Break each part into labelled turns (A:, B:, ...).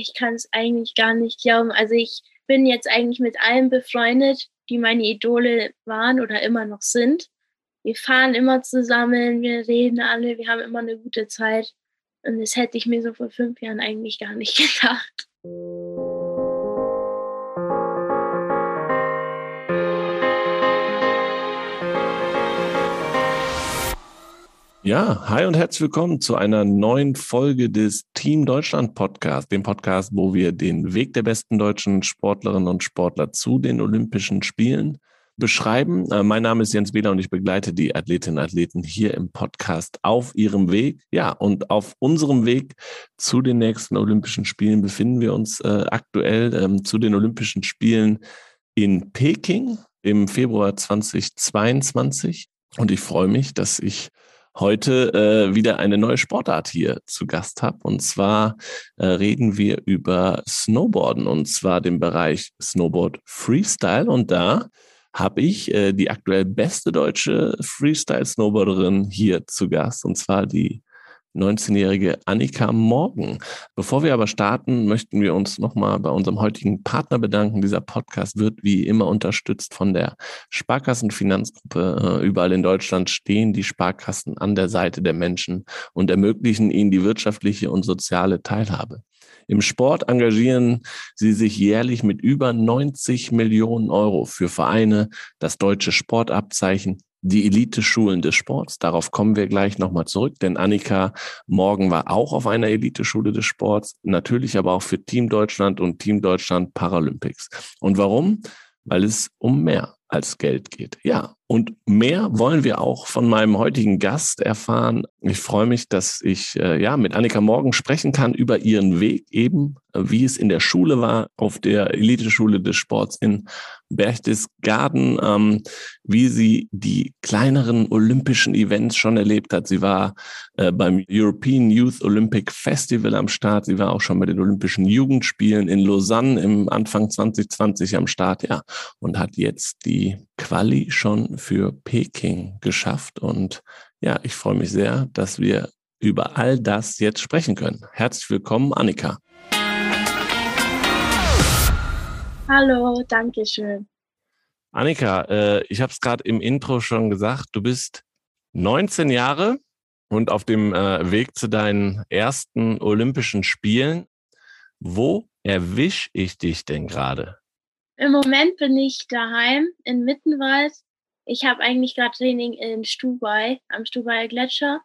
A: Ich kann es eigentlich gar nicht glauben. Also ich bin jetzt eigentlich mit allen befreundet, die meine Idole waren oder immer noch sind. Wir fahren immer zusammen, wir reden alle, wir haben immer eine gute Zeit. Und das hätte ich mir so vor fünf Jahren eigentlich gar nicht gedacht.
B: Ja, hi und herzlich willkommen zu einer neuen Folge des Team Deutschland Podcast, dem Podcast, wo wir den Weg der besten deutschen Sportlerinnen und Sportler zu den Olympischen Spielen beschreiben. Äh, mein Name ist Jens Wähler und ich begleite die Athletinnen und Athleten hier im Podcast auf ihrem Weg. Ja, und auf unserem Weg zu den nächsten Olympischen Spielen befinden wir uns äh, aktuell ähm, zu den Olympischen Spielen in Peking im Februar 2022. Und ich freue mich, dass ich heute äh, wieder eine neue Sportart hier zu Gast habe. Und zwar äh, reden wir über Snowboarden und zwar den Bereich Snowboard Freestyle. Und da habe ich äh, die aktuell beste deutsche Freestyle-Snowboarderin hier zu Gast, und zwar die 19-jährige Annika Morgen. Bevor wir aber starten, möchten wir uns nochmal bei unserem heutigen Partner bedanken. Dieser Podcast wird wie immer unterstützt von der Sparkassenfinanzgruppe. Äh, überall in Deutschland stehen die Sparkassen an der Seite der Menschen und ermöglichen ihnen die wirtschaftliche und soziale Teilhabe. Im Sport engagieren sie sich jährlich mit über 90 Millionen Euro für Vereine, das deutsche Sportabzeichen, die Elite-Schulen des Sports. Darauf kommen wir gleich nochmal zurück, denn Annika Morgen war auch auf einer Elite-Schule des Sports, natürlich aber auch für Team Deutschland und Team Deutschland Paralympics. Und warum? Weil es um mehr als Geld geht. Ja, und mehr wollen wir auch von meinem heutigen Gast erfahren. Ich freue mich, dass ich äh, ja mit Annika Morgen sprechen kann über ihren Weg eben, äh, wie es in der Schule war, auf der Eliteschule des Sports in Berchtesgaden, ähm, wie sie die kleineren olympischen Events schon erlebt hat. Sie war äh, beim European Youth Olympic Festival am Start. Sie war auch schon bei den Olympischen Jugendspielen in Lausanne im Anfang 2020 am Start, ja, und hat jetzt die Quali schon für Peking geschafft. Und ja, ich freue mich sehr, dass wir über all das jetzt sprechen können. Herzlich willkommen, Annika.
A: Hallo, danke schön.
B: Annika, äh, ich habe es gerade im Intro schon gesagt, du bist 19 Jahre und auf dem äh, Weg zu deinen ersten Olympischen Spielen. Wo erwische ich dich denn gerade?
A: Im Moment bin ich daheim in Mittenwald ich habe eigentlich gerade Training in Stubai, am Stubaier Gletscher,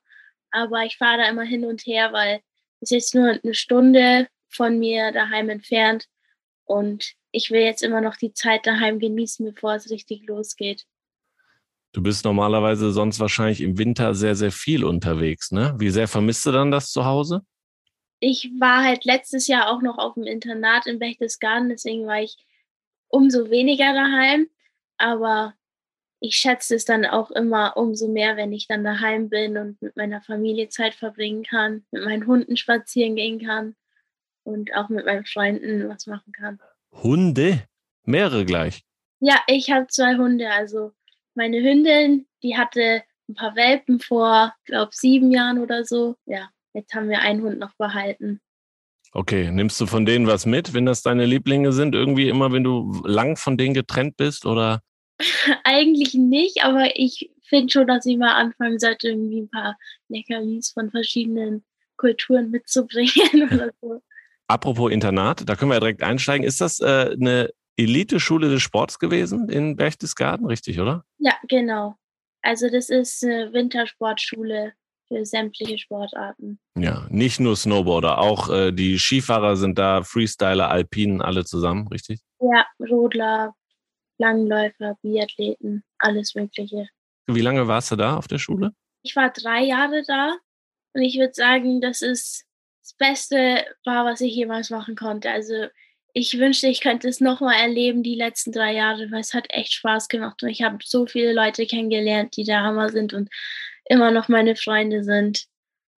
A: aber ich fahre da immer hin und her, weil es ist jetzt nur eine Stunde von mir daheim entfernt und ich will jetzt immer noch die Zeit daheim genießen, bevor es richtig losgeht.
B: Du bist normalerweise sonst wahrscheinlich im Winter sehr, sehr viel unterwegs, ne? Wie sehr vermisst du dann das zu Hause?
A: Ich war halt letztes Jahr auch noch auf dem Internat in Berchtesgaden, deswegen war ich umso weniger daheim. Aber ich schätze es dann auch immer umso mehr, wenn ich dann daheim bin und mit meiner Familie Zeit verbringen kann, mit meinen Hunden spazieren gehen kann und auch mit meinen Freunden was machen kann.
B: Hunde? Mehrere gleich?
A: Ja, ich habe zwei Hunde. Also meine Hündin, die hatte ein paar Welpen vor, glaube sieben Jahren oder so. Ja, jetzt haben wir einen Hund noch behalten.
B: Okay, nimmst du von denen was mit, wenn das deine Lieblinge sind? Irgendwie immer, wenn du lang von denen getrennt bist oder?
A: Eigentlich nicht, aber ich finde schon, dass ich mal anfangen sollte, irgendwie ein paar Leckerlis von verschiedenen Kulturen mitzubringen oder so.
B: Apropos Internat, da können wir ja direkt einsteigen. Ist das äh, eine Elite-Schule des Sports gewesen in Berchtesgaden, richtig, oder?
A: Ja, genau. Also das ist eine Wintersportschule für sämtliche Sportarten.
B: Ja, nicht nur Snowboarder, auch äh, die Skifahrer sind da, Freestyler, Alpinen, alle zusammen, richtig?
A: Ja, Rodler, Langläufer, Biathleten, alles Mögliche.
B: Wie lange warst du da auf der Schule?
A: Ich war drei Jahre da und ich würde sagen, das ist das Beste war, was ich jemals machen konnte. Also ich wünschte, ich könnte es nochmal erleben, die letzten drei Jahre, weil es hat echt Spaß gemacht und ich habe so viele Leute kennengelernt, die der Hammer sind und immer noch meine Freunde sind.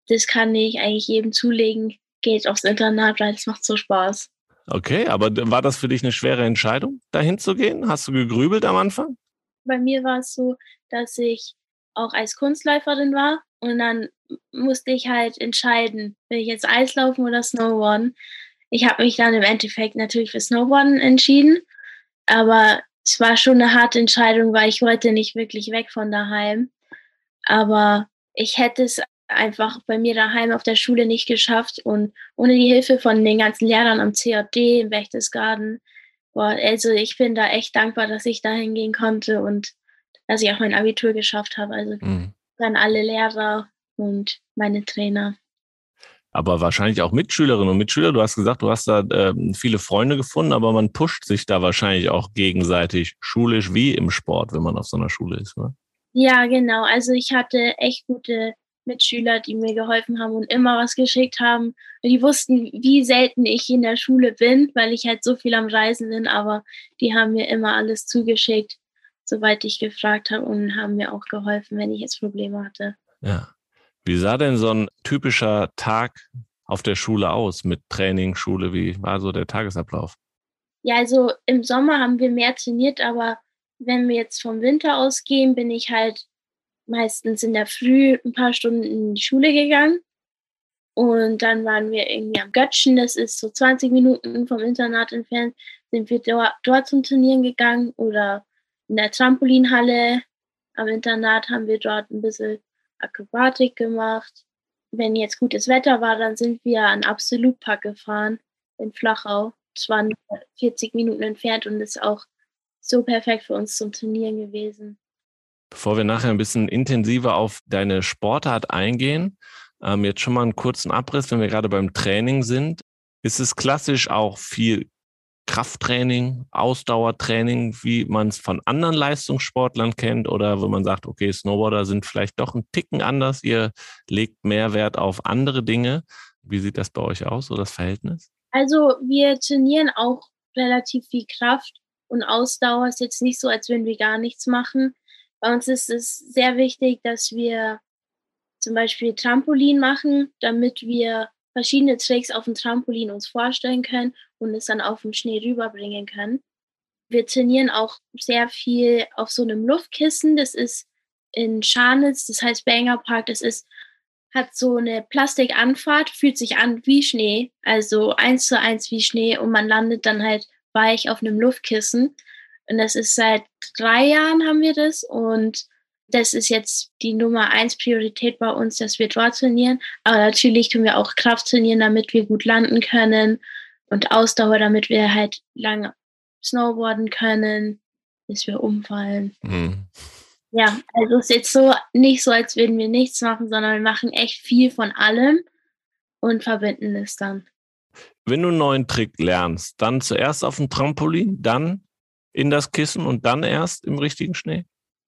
A: Das kann ich eigentlich jedem zulegen. Geht aufs Internat, weil es macht so Spaß.
B: Okay, aber war das für dich eine schwere Entscheidung, dahin zu gehen? Hast du gegrübelt am Anfang?
A: Bei mir war es so, dass ich auch als Kunstläuferin war und dann musste ich halt entscheiden, will ich jetzt Eislaufen oder Snowboarden. ich habe mich dann im Endeffekt natürlich für Snowboarden entschieden. Aber es war schon eine harte Entscheidung, weil ich wollte nicht wirklich weg von daheim. Aber ich hätte es einfach bei mir daheim auf der Schule nicht geschafft und ohne die Hilfe von den ganzen Lehrern am CAD im Wächtesgarten. Boah, also ich bin da echt dankbar, dass ich da hingehen konnte und dass ich auch mein Abitur geschafft habe. Also mhm. dann alle Lehrer und meine Trainer.
B: Aber wahrscheinlich auch Mitschülerinnen und Mitschüler. Du hast gesagt, du hast da äh, viele Freunde gefunden, aber man pusht sich da wahrscheinlich auch gegenseitig, schulisch wie im Sport, wenn man auf so einer Schule ist, oder?
A: Ja, genau. Also ich hatte echt gute Mitschüler, die mir geholfen haben und immer was geschickt haben. Die wussten, wie selten ich in der Schule bin, weil ich halt so viel am Reisen bin, aber die haben mir immer alles zugeschickt, soweit ich gefragt habe und haben mir auch geholfen, wenn ich jetzt Probleme hatte.
B: Ja. Wie sah denn so ein typischer Tag auf der Schule aus mit Training, Schule? Wie war so der Tagesablauf?
A: Ja, also im Sommer haben wir mehr trainiert, aber wenn wir jetzt vom Winter ausgehen, bin ich halt meistens in der Früh ein paar Stunden in die Schule gegangen. Und dann waren wir irgendwie am Göttchen, das ist so 20 Minuten vom Internat entfernt, sind wir dort, dort zum Trainieren gegangen oder in der Trampolinhalle am Internat haben wir dort ein bisschen Akrobatik gemacht. Wenn jetzt gutes Wetter war, dann sind wir an Absolutpark gefahren in Flachau. Es waren 40 Minuten entfernt und ist auch so perfekt für uns zum Trainieren gewesen.
B: Bevor wir nachher ein bisschen intensiver auf deine Sportart eingehen, ähm, jetzt schon mal einen kurzen Abriss, wenn wir gerade beim Training sind. Ist es klassisch auch viel Krafttraining, Ausdauertraining, wie man es von anderen Leistungssportlern kennt, oder wo man sagt, okay, Snowboarder sind vielleicht doch ein Ticken anders, ihr legt mehr Wert auf andere Dinge. Wie sieht das bei euch aus, so das Verhältnis?
A: Also wir trainieren auch relativ viel Kraft und Ausdauer. Ist jetzt nicht so, als würden wir gar nichts machen. Bei uns ist es sehr wichtig, dass wir zum Beispiel Trampolin machen, damit wir verschiedene Tricks auf dem Trampolin uns vorstellen können und es dann auf dem Schnee rüberbringen können. Wir trainieren auch sehr viel auf so einem Luftkissen. Das ist in Scharnitz, das heißt Banger Park. Das ist, hat so eine Plastikanfahrt, fühlt sich an wie Schnee, also eins zu eins wie Schnee und man landet dann halt weich auf einem Luftkissen. Und das ist seit drei Jahren haben wir das und das ist jetzt die Nummer eins Priorität bei uns, dass wir dort trainieren. Aber natürlich tun wir auch Kraft trainieren, damit wir gut landen können und Ausdauer, damit wir halt lange snowboarden können, bis wir umfallen. Mhm. Ja, also es ist jetzt so nicht so, als würden wir nichts machen, sondern wir machen echt viel von allem und verbinden es dann.
B: Wenn du einen neuen Trick lernst, dann zuerst auf dem Trampolin, dann in das Kissen und dann erst im richtigen Schnee?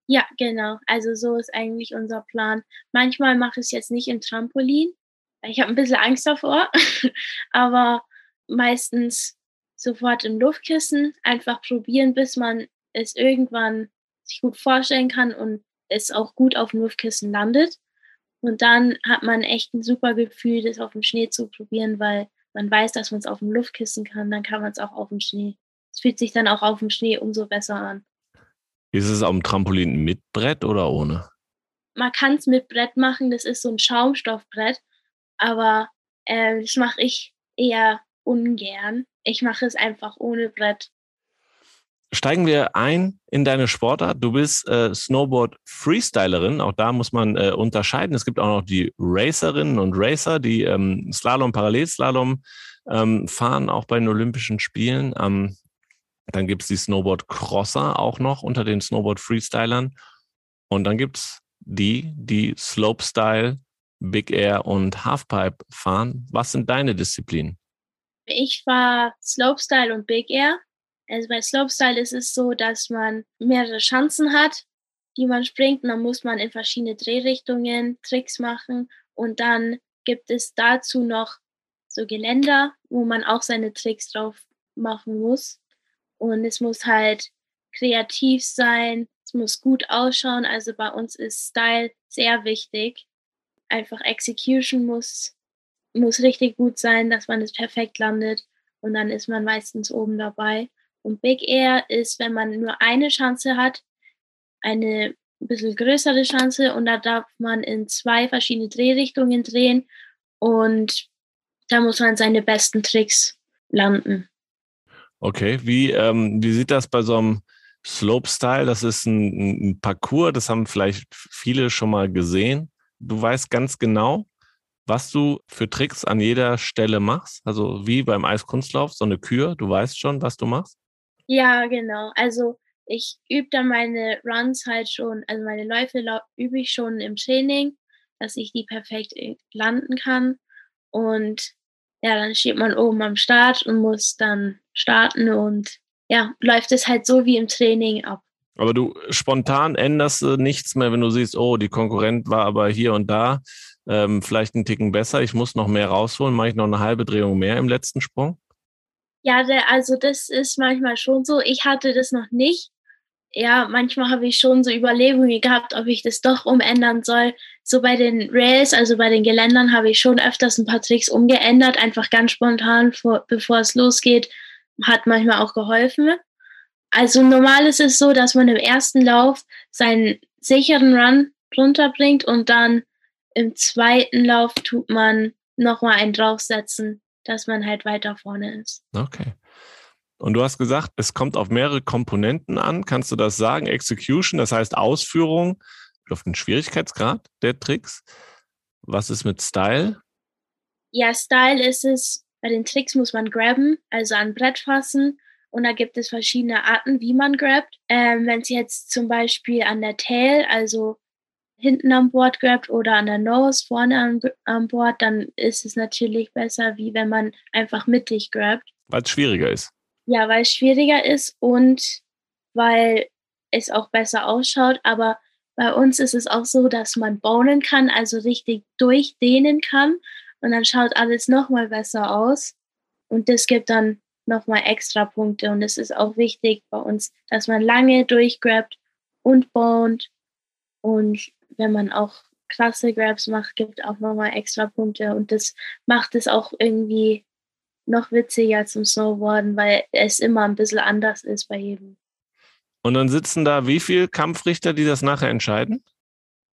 A: Ja, genau. Also so ist eigentlich unser Plan. Manchmal mache ich es jetzt nicht im Trampolin. Ich habe ein bisschen Angst davor, aber meistens sofort im Luftkissen. Einfach probieren, bis man es irgendwann sich gut vorstellen kann und es auch gut auf dem Luftkissen landet. Und dann hat man echt ein super Gefühl, das auf dem Schnee zu probieren, weil man weiß, dass man es auf dem Luftkissen kann. Dann kann man es auch auf dem Schnee. Fühlt sich dann auch auf dem Schnee umso besser an.
B: Ist es am Trampolin mit Brett oder ohne?
A: Man kann es mit Brett machen, das ist so ein Schaumstoffbrett, aber äh, das mache ich eher ungern. Ich mache es einfach ohne Brett.
B: Steigen wir ein in deine Sportart. Du bist äh, Snowboard-Freestylerin. Auch da muss man äh, unterscheiden. Es gibt auch noch die Racerinnen und Racer, die ähm, Slalom, Parallelslalom ähm, fahren, auch bei den Olympischen Spielen. Ähm, dann gibt es die Snowboard-Crosser auch noch unter den Snowboard-Freestylern. Und dann gibt es die, die Slopestyle, Big Air und Halfpipe fahren. Was sind deine Disziplinen?
A: Ich fahre Slopestyle und Big Air. Also bei Slopestyle ist es so, dass man mehrere Chancen hat, die man springt. Und dann muss man in verschiedene Drehrichtungen Tricks machen. Und dann gibt es dazu noch so Geländer, wo man auch seine Tricks drauf machen muss. Und es muss halt kreativ sein, es muss gut ausschauen. Also bei uns ist Style sehr wichtig. Einfach Execution muss, muss richtig gut sein, dass man es perfekt landet. Und dann ist man meistens oben dabei. Und Big Air ist, wenn man nur eine Chance hat, eine ein bisschen größere Chance und da darf man in zwei verschiedene Drehrichtungen drehen und da muss man seine besten Tricks landen.
B: Okay, wie, ähm, wie sieht das bei so einem Slopestyle? Das ist ein, ein Parcours, das haben vielleicht viele schon mal gesehen. Du weißt ganz genau, was du für Tricks an jeder Stelle machst? Also wie beim Eiskunstlauf, so eine Kür, du weißt schon, was du machst?
A: Ja, genau. Also ich übe dann meine Runs halt schon, also meine Läufe übe ich schon im Training, dass ich die perfekt äh, landen kann. Und ja, dann steht man oben am Start und muss dann starten und ja, läuft es halt so wie im Training ab.
B: Aber du spontan änderst du nichts mehr, wenn du siehst, oh, die Konkurrent war aber hier und da ähm, vielleicht einen Ticken besser, ich muss noch mehr rausholen, mache ich noch eine halbe Drehung mehr im letzten Sprung?
A: Ja, also das ist manchmal schon so. Ich hatte das noch nicht. Ja, manchmal habe ich schon so Überlegungen gehabt, ob ich das doch umändern soll. So bei den Rails, also bei den Geländern, habe ich schon öfters ein paar Tricks umgeändert, einfach ganz spontan, vor, bevor es losgeht. Hat manchmal auch geholfen. Also normal ist es so, dass man im ersten Lauf seinen sicheren Run runterbringt und dann im zweiten Lauf tut man nochmal einen draufsetzen, dass man halt weiter vorne ist.
B: Okay. Und du hast gesagt, es kommt auf mehrere Komponenten an. Kannst du das sagen? Execution, das heißt Ausführung auf den Schwierigkeitsgrad der Tricks. Was ist mit Style?
A: Ja, Style ist es, bei den Tricks muss man grabben, also an Brett fassen. Und da gibt es verschiedene Arten, wie man grabt. Ähm, Wenn es jetzt zum Beispiel an der Tail, also hinten am Board grabt oder an der Nose vorne am, am Board, dann ist es natürlich besser, wie wenn man einfach mittig grabt.
B: Weil es schwieriger ist.
A: Ja, weil es schwieriger ist und weil es auch besser ausschaut. Aber bei uns ist es auch so, dass man bonen kann, also richtig durchdehnen kann. Und dann schaut alles nochmal besser aus. Und das gibt dann nochmal extra Punkte. Und es ist auch wichtig bei uns, dass man lange durchgrabt und bont. Und wenn man auch krasse Grabs macht, gibt auch nochmal extra Punkte. Und das macht es auch irgendwie noch witziger zum Snowboarden, weil es immer ein bisschen anders ist bei jedem.
B: Und dann sitzen da wie viele Kampfrichter, die das nachher entscheiden?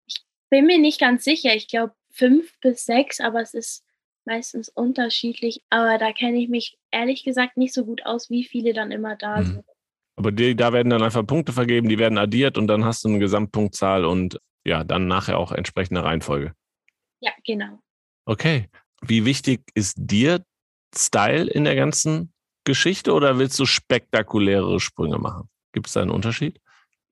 A: Ich bin mir nicht ganz sicher. Ich glaube fünf bis sechs, aber es ist meistens unterschiedlich. Aber da kenne ich mich ehrlich gesagt nicht so gut aus, wie viele dann immer da mhm. sind.
B: Aber die, da werden dann einfach Punkte vergeben, die werden addiert und dann hast du eine Gesamtpunktzahl und ja, dann nachher auch entsprechende Reihenfolge.
A: Ja, genau.
B: Okay. Wie wichtig ist dir Style in der ganzen Geschichte oder willst du spektakuläre Sprünge machen? Gibt es da einen Unterschied?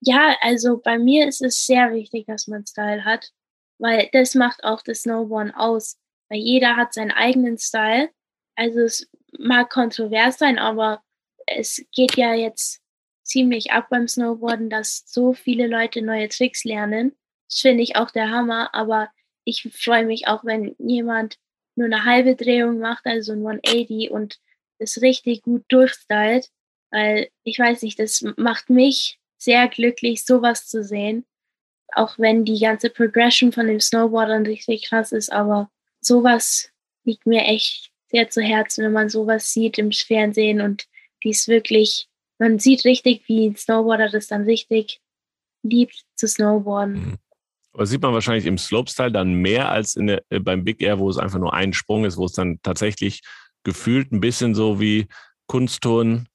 A: Ja, also bei mir ist es sehr wichtig, dass man Style hat, weil das macht auch das Snowboarden aus. Weil jeder hat seinen eigenen Style. Also es mag kontrovers sein, aber es geht ja jetzt ziemlich ab beim Snowboarden, dass so viele Leute neue Tricks lernen. Das finde ich auch der Hammer, aber ich freue mich auch, wenn jemand nur eine halbe Drehung macht, also ein 180 und es richtig gut durchstylt, weil ich weiß nicht, das macht mich sehr glücklich, sowas zu sehen. Auch wenn die ganze Progression von dem Snowboardern richtig krass ist, aber sowas liegt mir echt sehr zu Herzen, wenn man sowas sieht im Fernsehen und dies wirklich, man sieht richtig, wie ein Snowboarder das dann richtig liebt zu snowboarden.
B: Aber sieht man wahrscheinlich im Slopestyle dann mehr als in der, äh, beim Big Air, wo es einfach nur ein Sprung ist, wo es dann tatsächlich gefühlt ein bisschen so wie Kunstturnen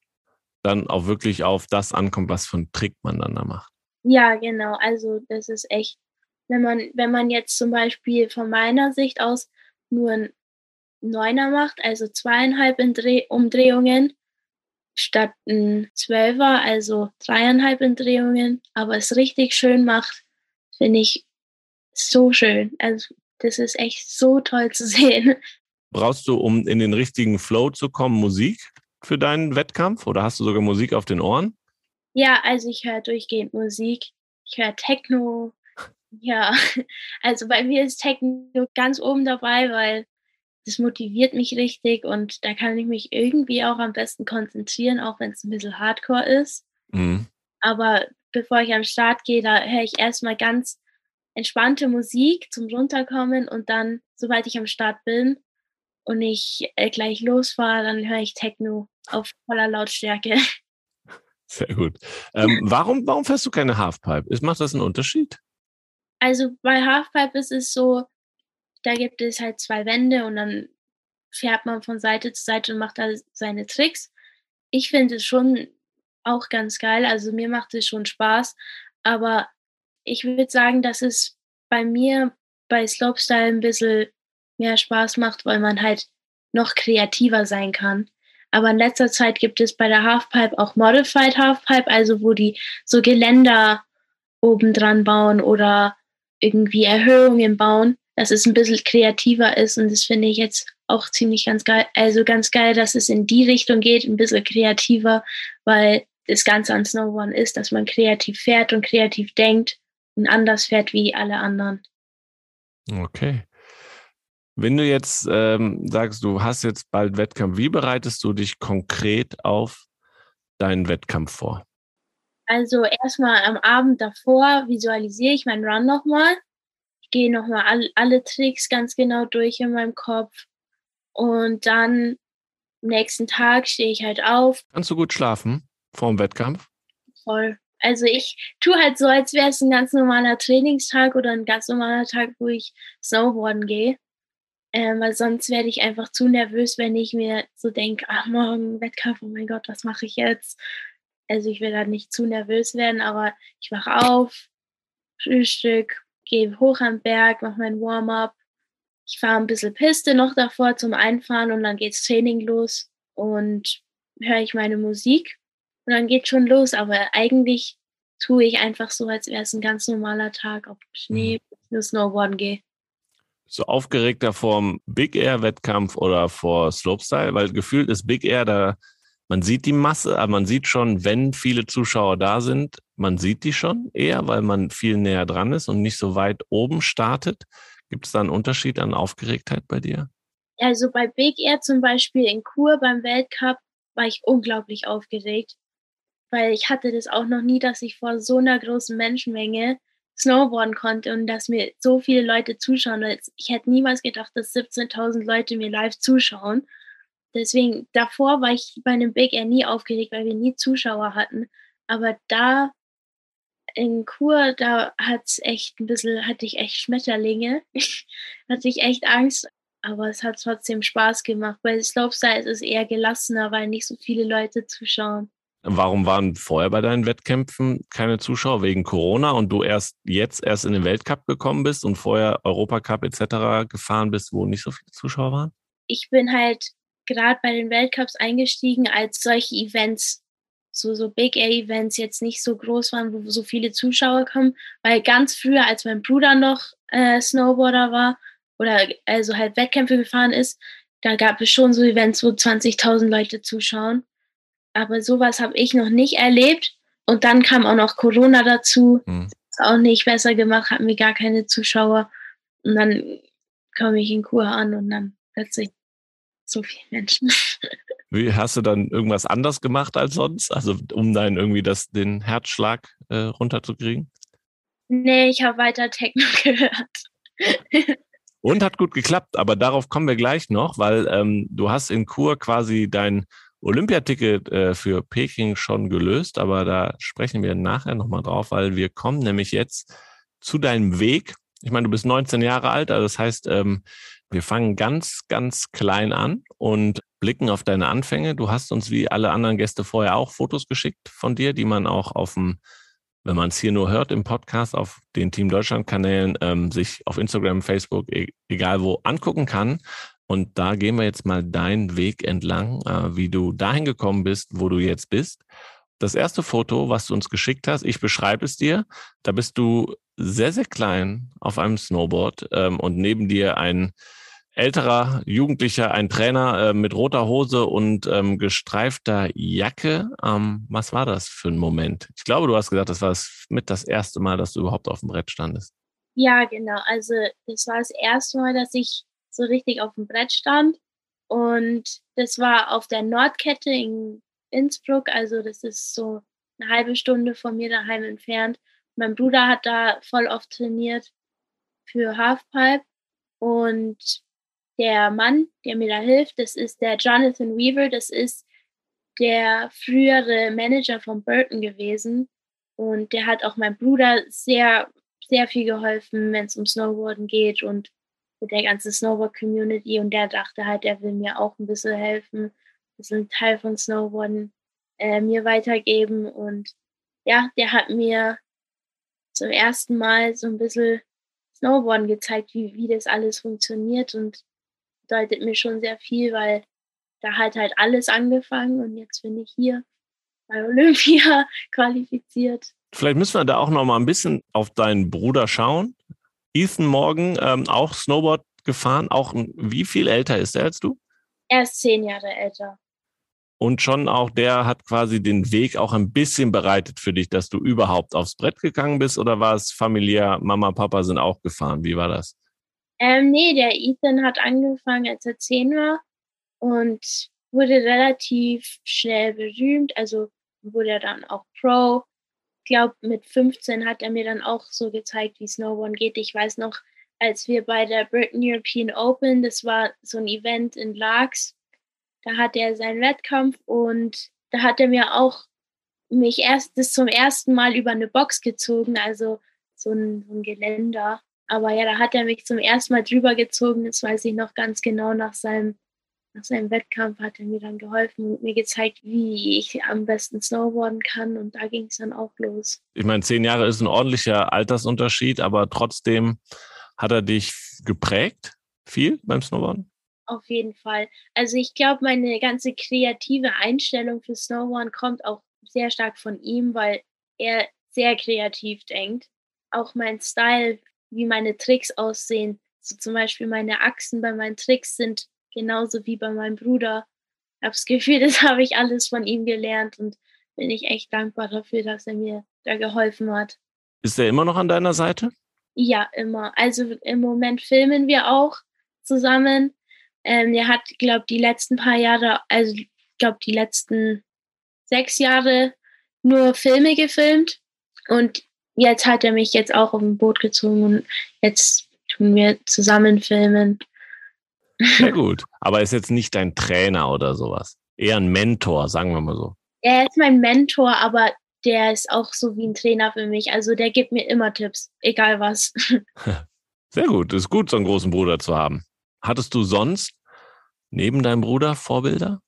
B: dann auch wirklich auf das ankommt, was für einen Trick man dann da macht.
A: Ja, genau. Also das ist echt, wenn man, wenn man jetzt zum Beispiel von meiner Sicht aus nur ein Neuner macht, also zweieinhalb Umdrehungen, statt ein Zwölfer, also dreieinhalb Umdrehungen, aber es richtig schön macht, finde ich so schön. Also das ist echt so toll zu sehen.
B: Brauchst du, um in den richtigen Flow zu kommen, Musik für deinen Wettkampf oder hast du sogar Musik auf den Ohren?
A: Ja, also ich höre durchgehend Musik. Ich höre Techno. Ja, also bei mir ist Techno ganz oben dabei, weil das motiviert mich richtig und da kann ich mich irgendwie auch am besten konzentrieren, auch wenn es ein bisschen hardcore ist. Mhm. Aber bevor ich am Start gehe, da höre ich erstmal ganz entspannte Musik zum Runterkommen und dann, sobald ich am Start bin und ich äh, gleich losfahre, dann höre ich Techno auf voller Lautstärke.
B: Sehr gut. Ähm, warum, warum fährst du keine Halfpipe? Ist, macht das einen Unterschied?
A: Also bei Halfpipe ist es so, da gibt es halt zwei Wände und dann fährt man von Seite zu Seite und macht da seine Tricks. Ich finde es schon auch ganz geil. Also mir macht es schon Spaß. Aber ich würde sagen, dass es bei mir bei Slopestyle ein bisschen mehr Spaß macht, weil man halt noch kreativer sein kann. Aber in letzter Zeit gibt es bei der Halfpipe auch Modified Halfpipe, also wo die so Geländer oben dran bauen oder irgendwie Erhöhungen bauen, dass es ein bisschen kreativer ist und das finde ich jetzt auch ziemlich ganz geil. Also ganz geil, dass es in die Richtung geht, ein bisschen kreativer, weil das Ganze an Snowboarden ist, dass man kreativ fährt und kreativ denkt anders fährt wie alle anderen.
B: Okay. Wenn du jetzt ähm, sagst, du hast jetzt bald Wettkampf, wie bereitest du dich konkret auf deinen Wettkampf vor?
A: Also erstmal am Abend davor visualisiere ich meinen Run nochmal. Ich gehe nochmal all, alle Tricks ganz genau durch in meinem Kopf. Und dann am nächsten Tag stehe ich halt auf.
B: Kannst du gut schlafen vor dem Wettkampf?
A: Voll. Also ich tue halt so, als wäre es ein ganz normaler Trainingstag oder ein ganz normaler Tag, wo ich Snowboarden gehe. Ähm, weil sonst werde ich einfach zu nervös, wenn ich mir so denke, ach, morgen Wettkampf, oh mein Gott, was mache ich jetzt? Also ich will da nicht zu nervös werden, aber ich wache auf, Frühstück, gehe hoch am Berg, mache mein Warm-up. Ich fahre ein bisschen Piste noch davor zum Einfahren und dann geht's Training los und höre ich meine Musik und dann geht schon los. Aber eigentlich tue ich einfach so, als wäre es ein ganz normaler Tag auf Schnee, mhm. nur Snowboarden gehe
B: so aufgeregter vorm Big Air Wettkampf oder vor Slopestyle, weil gefühlt ist Big Air da, man sieht die Masse, aber man sieht schon, wenn viele Zuschauer da sind, man sieht die schon eher, weil man viel näher dran ist und nicht so weit oben startet. Gibt es da einen Unterschied an Aufgeregtheit bei dir?
A: Also bei Big Air zum Beispiel in Kur beim Weltcup war ich unglaublich aufgeregt, weil ich hatte das auch noch nie, dass ich vor so einer großen Menschenmenge snowboarden konnte und dass mir so viele Leute zuschauen. Ich hätte niemals gedacht, dass 17.000 Leute mir live zuschauen. Deswegen, davor war ich bei einem Big Air nie aufgeregt, weil wir nie Zuschauer hatten. Aber da in Kur, da hat's echt ein bisschen, hatte ich echt Schmetterlinge. hatte ich echt Angst. Aber es hat trotzdem Spaß gemacht. Bei Slopestyle ist es eher gelassener, weil nicht so viele Leute zuschauen.
B: Warum waren vorher bei deinen Wettkämpfen keine Zuschauer wegen Corona und du erst jetzt erst in den Weltcup gekommen bist und vorher Europacup etc. gefahren bist, wo nicht so viele Zuschauer waren?
A: Ich bin halt gerade bei den Weltcups eingestiegen, als solche Events, so, so Big Air Events jetzt nicht so groß waren, wo so viele Zuschauer kommen, weil ganz früher, als mein Bruder noch äh, Snowboarder war oder also halt Wettkämpfe gefahren ist, da gab es schon so Events, wo 20.000 Leute zuschauen aber sowas habe ich noch nicht erlebt. Und dann kam auch noch Corona dazu. Hm. Ist auch nicht besser gemacht, hatten wir gar keine Zuschauer. Und dann komme ich in Kur an und dann plötzlich so viele Menschen.
B: Wie hast du dann irgendwas anders gemacht als sonst? Also um dann irgendwie das, den Herzschlag äh, runterzukriegen?
A: Nee, ich habe weiter Techno gehört.
B: und hat gut geklappt, aber darauf kommen wir gleich noch, weil ähm, du hast in Kur quasi dein Olympiaticket äh, für Peking schon gelöst, aber da sprechen wir nachher nochmal drauf, weil wir kommen nämlich jetzt zu deinem Weg. Ich meine, du bist 19 Jahre alt, also das heißt, ähm, wir fangen ganz, ganz klein an und blicken auf deine Anfänge. Du hast uns wie alle anderen Gäste vorher auch Fotos geschickt von dir, die man auch auf dem, wenn man es hier nur hört im Podcast, auf den Team Deutschland Kanälen, ähm, sich auf Instagram, Facebook, e egal wo angucken kann. Und da gehen wir jetzt mal deinen Weg entlang, äh, wie du dahin gekommen bist, wo du jetzt bist. Das erste Foto, was du uns geschickt hast, ich beschreibe es dir. Da bist du sehr, sehr klein auf einem Snowboard ähm, und neben dir ein älterer Jugendlicher, ein Trainer äh, mit roter Hose und ähm, gestreifter Jacke. Ähm, was war das für ein Moment? Ich glaube, du hast gesagt, das war mit das erste Mal, dass du überhaupt auf dem Brett standest.
A: Ja, genau. Also das war das erste Mal, dass ich so richtig auf dem Brett stand. Und das war auf der Nordkette in Innsbruck, also das ist so eine halbe Stunde von mir daheim entfernt. Mein Bruder hat da voll oft trainiert für Halfpipe und der Mann, der mir da hilft, das ist der Jonathan Weaver, das ist der frühere Manager von Burton gewesen und der hat auch meinem Bruder sehr, sehr viel geholfen, wenn es um Snowboarden geht und mit der ganzen Snowboard-Community und der dachte halt, er will mir auch ein bisschen helfen, ein bisschen Teil von Snowboarden äh, mir weitergeben und ja, der hat mir zum ersten Mal so ein bisschen Snowboarden gezeigt, wie, wie das alles funktioniert und bedeutet mir schon sehr viel, weil da hat halt alles angefangen und jetzt bin ich hier bei Olympia qualifiziert.
B: Vielleicht müssen wir da auch noch mal ein bisschen auf deinen Bruder schauen. Ethan Morgan, ähm, auch Snowboard gefahren. Auch wie viel älter ist er als du?
A: Er ist zehn Jahre älter.
B: Und schon auch der hat quasi den Weg auch ein bisschen bereitet für dich, dass du überhaupt aufs Brett gegangen bist oder war es familiär, Mama, Papa sind auch gefahren? Wie war das?
A: Ähm, nee, der Ethan hat angefangen, als er zehn war und wurde relativ schnell berühmt. Also wurde er dann auch Pro. Glaube, mit 15 hat er mir dann auch so gezeigt, wie Snowboarden geht. Ich weiß noch, als wir bei der Britain European Open, das war so ein Event in Largs, da hatte er seinen Wettkampf und da hat er mir auch mich erst das zum ersten Mal über eine Box gezogen, also so ein, so ein Geländer. Aber ja, da hat er mich zum ersten Mal drüber gezogen, das weiß ich noch ganz genau nach seinem nach seinem Wettkampf hat er mir dann geholfen und mir gezeigt, wie ich am besten snowboarden kann. Und da ging es dann auch los.
B: Ich meine, zehn Jahre ist ein ordentlicher Altersunterschied, aber trotzdem hat er dich geprägt, viel beim Snowboarden?
A: Auf jeden Fall. Also ich glaube, meine ganze kreative Einstellung für Snowboarden kommt auch sehr stark von ihm, weil er sehr kreativ denkt. Auch mein Style, wie meine Tricks aussehen. So zum Beispiel meine Achsen bei meinen Tricks sind genauso wie bei meinem Bruder. Ich habe das Gefühl, das habe ich alles von ihm gelernt und bin ich echt dankbar dafür, dass er mir da geholfen hat.
B: Ist er immer noch an deiner Seite?
A: Ja, immer. Also im Moment filmen wir auch zusammen. Ähm, er hat, glaube die letzten paar Jahre, also ich glaube die letzten sechs Jahre nur Filme gefilmt und jetzt hat er mich jetzt auch auf ein Boot gezogen und jetzt tun wir zusammen filmen.
B: Sehr gut. Aber ist jetzt nicht dein Trainer oder sowas. Eher ein Mentor, sagen wir mal so.
A: Er ist mein Mentor, aber der ist auch so wie ein Trainer für mich. Also der gibt mir immer Tipps, egal was.
B: Sehr gut. Es ist gut, so einen großen Bruder zu haben. Hattest du sonst neben deinem Bruder Vorbilder?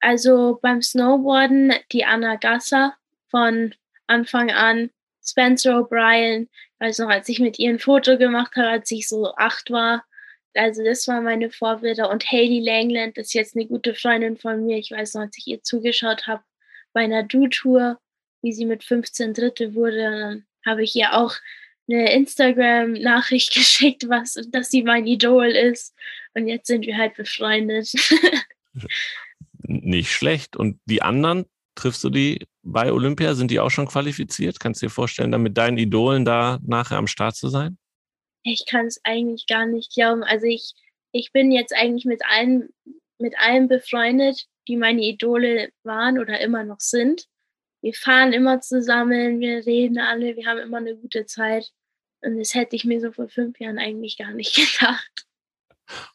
A: Also beim Snowboarden die Anna Gasser von Anfang an, Spencer O'Brien, also als ich mit ihr ein Foto gemacht habe, als ich so acht war, also das waren meine Vorbilder. Und Hayley Langland ist jetzt eine gute Freundin von mir. Ich weiß noch, als ich ihr zugeschaut habe bei einer Do-Tour, wie sie mit 15 Dritte wurde, dann habe ich ihr auch eine Instagram-Nachricht geschickt, was, dass sie mein Idol ist. Und jetzt sind wir halt befreundet.
B: Nicht schlecht. Und die anderen, triffst du die bei Olympia? Sind die auch schon qualifiziert? Kannst du dir vorstellen, dann mit deinen Idolen da nachher am Start zu sein?
A: Ich kann es eigentlich gar nicht glauben. Also ich, ich bin jetzt eigentlich mit allen, mit allen befreundet, die meine Idole waren oder immer noch sind. Wir fahren immer zusammen, wir reden alle, wir haben immer eine gute Zeit. Und das hätte ich mir so vor fünf Jahren eigentlich gar nicht gedacht.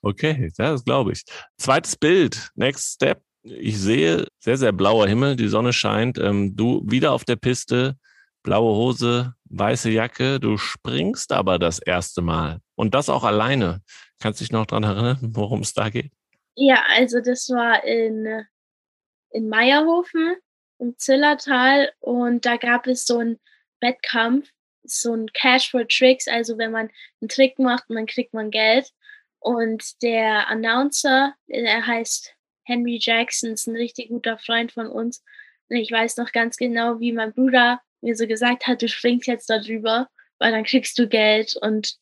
B: Okay, das glaube ich. Zweites Bild, Next Step. Ich sehe sehr, sehr blauer Himmel, die Sonne scheint. Ähm, du wieder auf der Piste, blaue Hose, weiße Jacke. Du springst aber das erste Mal und das auch alleine. Kannst du dich noch daran erinnern, worum es da geht?
A: Ja, also das war in, in Meierhofen im Zillertal und da gab es so einen Wettkampf, so ein Cash for Tricks. Also wenn man einen Trick macht, dann kriegt man Geld. Und der Announcer, der heißt Henry Jackson, ist ein richtig guter Freund von uns. Und ich weiß noch ganz genau, wie mein Bruder mir so gesagt hat, du springst jetzt darüber, weil dann kriegst du Geld. Und,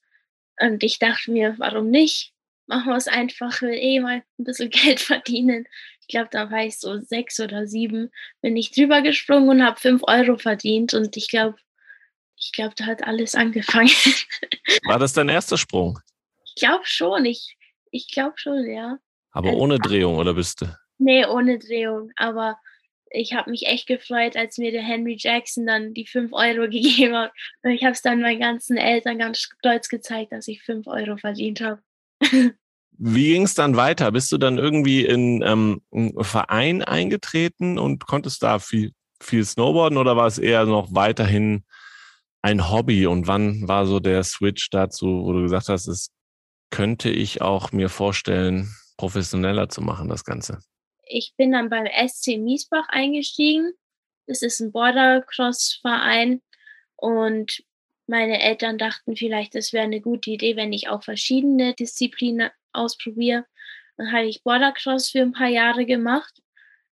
A: und ich dachte mir, warum nicht? Machen wir es einfach, will eh mal ein bisschen Geld verdienen. Ich glaube, da war ich so sechs oder sieben, bin ich drüber gesprungen und habe fünf Euro verdient. Und ich glaube, ich glaube, da hat alles angefangen.
B: War das dein erster Sprung?
A: Ich glaube schon. Ich, ich glaube schon, ja.
B: Aber also, ohne Drehung, oder bist du?
A: Nee, ohne Drehung. Aber ich habe mich echt gefreut, als mir der Henry Jackson dann die 5 Euro gegeben hat. Und ich habe es dann meinen ganzen Eltern ganz stolz gezeigt, dass ich 5 Euro verdient habe.
B: Wie ging es dann weiter? Bist du dann irgendwie in ähm, einen Verein eingetreten und konntest da viel, viel snowboarden oder war es eher noch weiterhin ein Hobby? Und wann war so der Switch dazu, wo du gesagt hast, es könnte ich auch mir vorstellen, professioneller zu machen, das Ganze?
A: Ich bin dann beim SC Miesbach eingestiegen. Das ist ein Bordercross-Verein und meine Eltern dachten vielleicht, es wäre eine gute Idee, wenn ich auch verschiedene Disziplinen ausprobiere. Dann habe ich Bordercross für ein paar Jahre gemacht,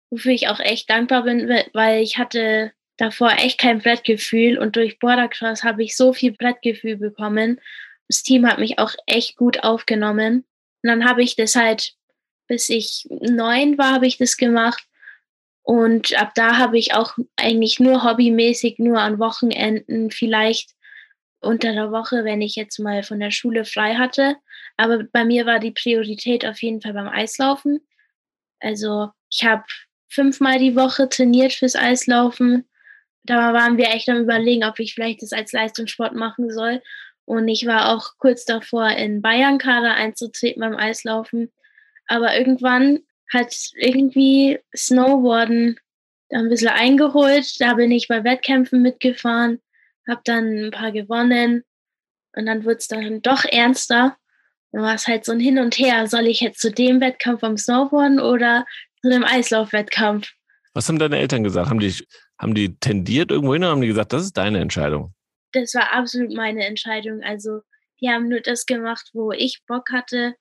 A: wofür ich auch echt dankbar bin, weil ich hatte davor echt kein Brettgefühl und durch Bordercross habe ich so viel Brettgefühl bekommen. Das Team hat mich auch echt gut aufgenommen. Und dann habe ich das halt, bis ich neun war, habe ich das gemacht. Und ab da habe ich auch eigentlich nur hobbymäßig, nur an Wochenenden, vielleicht unter der Woche, wenn ich jetzt mal von der Schule frei hatte. Aber bei mir war die Priorität auf jeden Fall beim Eislaufen. Also ich habe fünfmal die Woche trainiert fürs Eislaufen da waren wir echt am überlegen, ob ich vielleicht das als Leistungssport machen soll. Und ich war auch kurz davor, in Bayern-Kader einzutreten beim Eislaufen. Aber irgendwann hat irgendwie Snowboarden ein bisschen eingeholt. Da bin ich bei Wettkämpfen mitgefahren, habe dann ein paar gewonnen. Und dann wurde es dann doch ernster. Dann war es halt so ein Hin und Her. Soll ich jetzt zu dem Wettkampf am Snowboarden oder zu dem Eislaufwettkampf?
B: Was haben deine Eltern gesagt? Haben die haben die tendiert irgendwo hin oder haben die gesagt, das ist deine Entscheidung?
A: Das war absolut meine Entscheidung. Also die haben nur das gemacht, wo ich Bock hatte.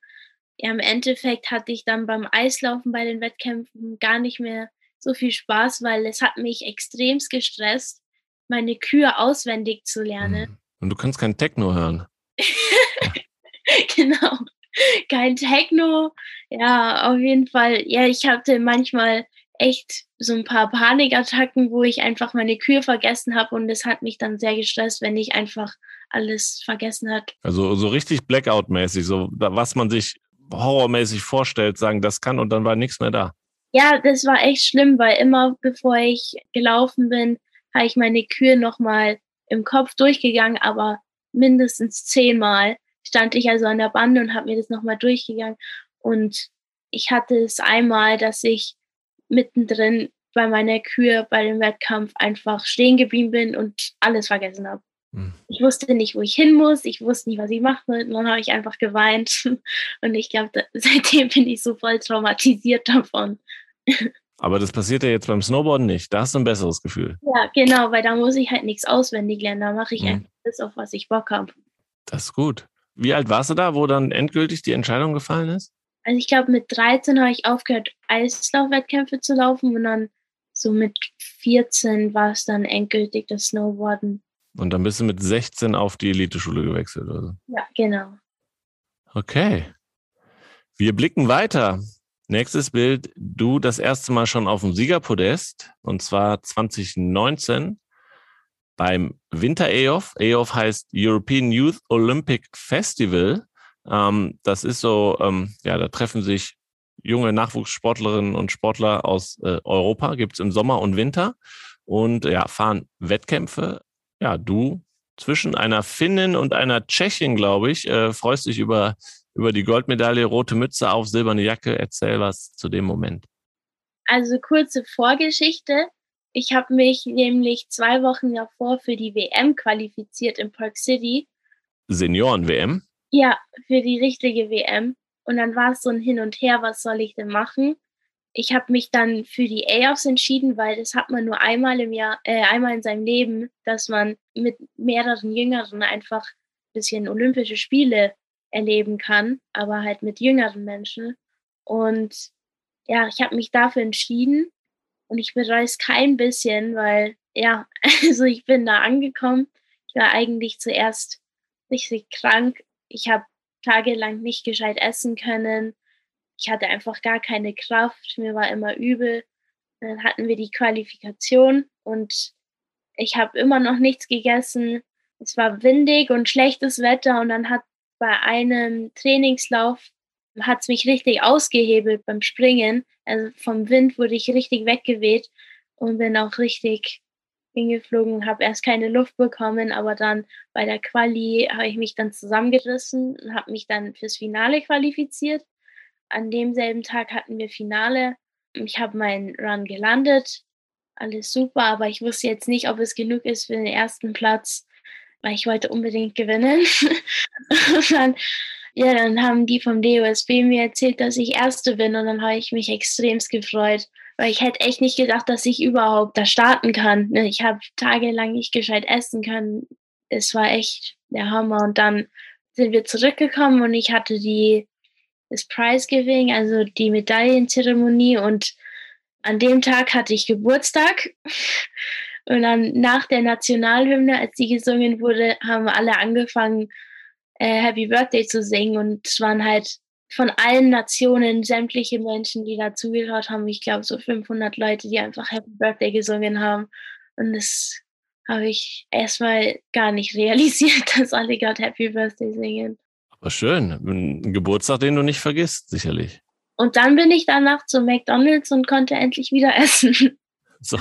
A: Ja, im Endeffekt hatte ich dann beim Eislaufen bei den Wettkämpfen gar nicht mehr so viel Spaß, weil es hat mich extremst gestresst, meine Kühe auswendig zu lernen. Hm.
B: Und du kannst kein Techno hören.
A: genau. Kein Techno. Ja, auf jeden Fall. Ja, ich hatte manchmal echt so ein paar Panikattacken, wo ich einfach meine Kühe vergessen habe und es hat mich dann sehr gestresst, wenn ich einfach alles vergessen hat.
B: Also so richtig Blackout-mäßig, so was man sich horrormäßig vorstellt, sagen, das kann und dann war nichts mehr da.
A: Ja, das war echt schlimm, weil immer bevor ich gelaufen bin, habe ich meine Kühe nochmal im Kopf durchgegangen, aber mindestens zehnmal stand ich also an der Bande und habe mir das nochmal durchgegangen. Und ich hatte es einmal, dass ich mittendrin bei meiner Kühe bei dem Wettkampf einfach stehen geblieben bin und alles vergessen habe. Mhm. Ich wusste nicht, wo ich hin muss, ich wusste nicht, was ich mache. Und dann habe ich einfach geweint. Und ich glaube, seitdem bin ich so voll traumatisiert davon.
B: Aber das passiert ja jetzt beim Snowboarden nicht. Da hast du ein besseres Gefühl.
A: Ja, genau, weil da muss ich halt nichts auswendig lernen. Da mache ich mhm. einfach das, auf was ich Bock habe.
B: Das ist gut. Wie alt warst du da, wo dann endgültig die Entscheidung gefallen ist?
A: Also ich glaube, mit 13 habe ich aufgehört, Eislaufwettkämpfe zu laufen und dann so mit 14 war es dann endgültig das Snowboarden.
B: Und dann bist du mit 16 auf die Eliteschule gewechselt, oder?
A: Ja, genau.
B: Okay. Wir blicken weiter. Nächstes Bild. Du das erste Mal schon auf dem Siegerpodest und zwar 2019 beim Winter EOF. EOF heißt European Youth Olympic Festival. Ähm, das ist so, ähm, ja, da treffen sich junge Nachwuchssportlerinnen und Sportler aus äh, Europa, gibt's im Sommer und Winter und ja, fahren Wettkämpfe. Ja, du zwischen einer Finnin und einer Tschechin, glaube ich, äh, freust dich über, über die Goldmedaille, rote Mütze auf, silberne Jacke. Erzähl was zu dem Moment.
A: Also kurze Vorgeschichte. Ich habe mich nämlich zwei Wochen davor für die WM qualifiziert in Park City.
B: Senioren-WM?
A: Ja, für die richtige WM. Und dann war es so ein Hin und Her, was soll ich denn machen? Ich habe mich dann für die A-Offs entschieden, weil das hat man nur einmal im Jahr, äh, einmal in seinem Leben, dass man mit mehreren Jüngeren einfach ein bisschen Olympische Spiele erleben kann, aber halt mit jüngeren Menschen. Und ja, ich habe mich dafür entschieden und ich bereue es kein bisschen, weil ja, also ich bin da angekommen. Ich war eigentlich zuerst richtig krank, ich habe tagelang nicht gescheit essen können. Ich hatte einfach gar keine Kraft. Mir war immer übel. Dann hatten wir die Qualifikation und ich habe immer noch nichts gegessen. Es war windig und schlechtes Wetter und dann hat bei einem Trainingslauf hat es mich richtig ausgehebelt beim Springen. Also vom Wind wurde ich richtig weggeweht und bin auch richtig hingeflogen, habe erst keine Luft bekommen, aber dann bei der Quali habe ich mich dann zusammengerissen und habe mich dann fürs Finale qualifiziert. An demselben Tag hatten wir Finale. Ich habe meinen Run gelandet. Alles super, aber ich wusste jetzt nicht, ob es genug ist für den ersten Platz, weil ich wollte unbedingt gewinnen. dann ja, dann haben die vom DOSB mir erzählt, dass ich Erste bin und dann habe ich mich extremst gefreut, weil ich hätte echt nicht gedacht, dass ich überhaupt da starten kann. Ne, ich habe tagelang nicht gescheit essen können. Es war echt der Hammer und dann sind wir zurückgekommen und ich hatte die das Prize Giving, also die Medaillenzeremonie und an dem Tag hatte ich Geburtstag. Und dann nach der Nationalhymne, als die gesungen wurde, haben alle angefangen, äh, Happy Birthday zu singen. Und es waren halt von allen Nationen sämtliche Menschen, die da zugehört haben. Ich glaube, so 500 Leute, die einfach Happy Birthday gesungen haben. Und das habe ich erstmal gar nicht realisiert, dass alle gerade Happy Birthday singen.
B: Aber schön. Ein Geburtstag, den du nicht vergisst, sicherlich.
A: Und dann bin ich danach zu McDonalds und konnte endlich wieder essen.
B: So,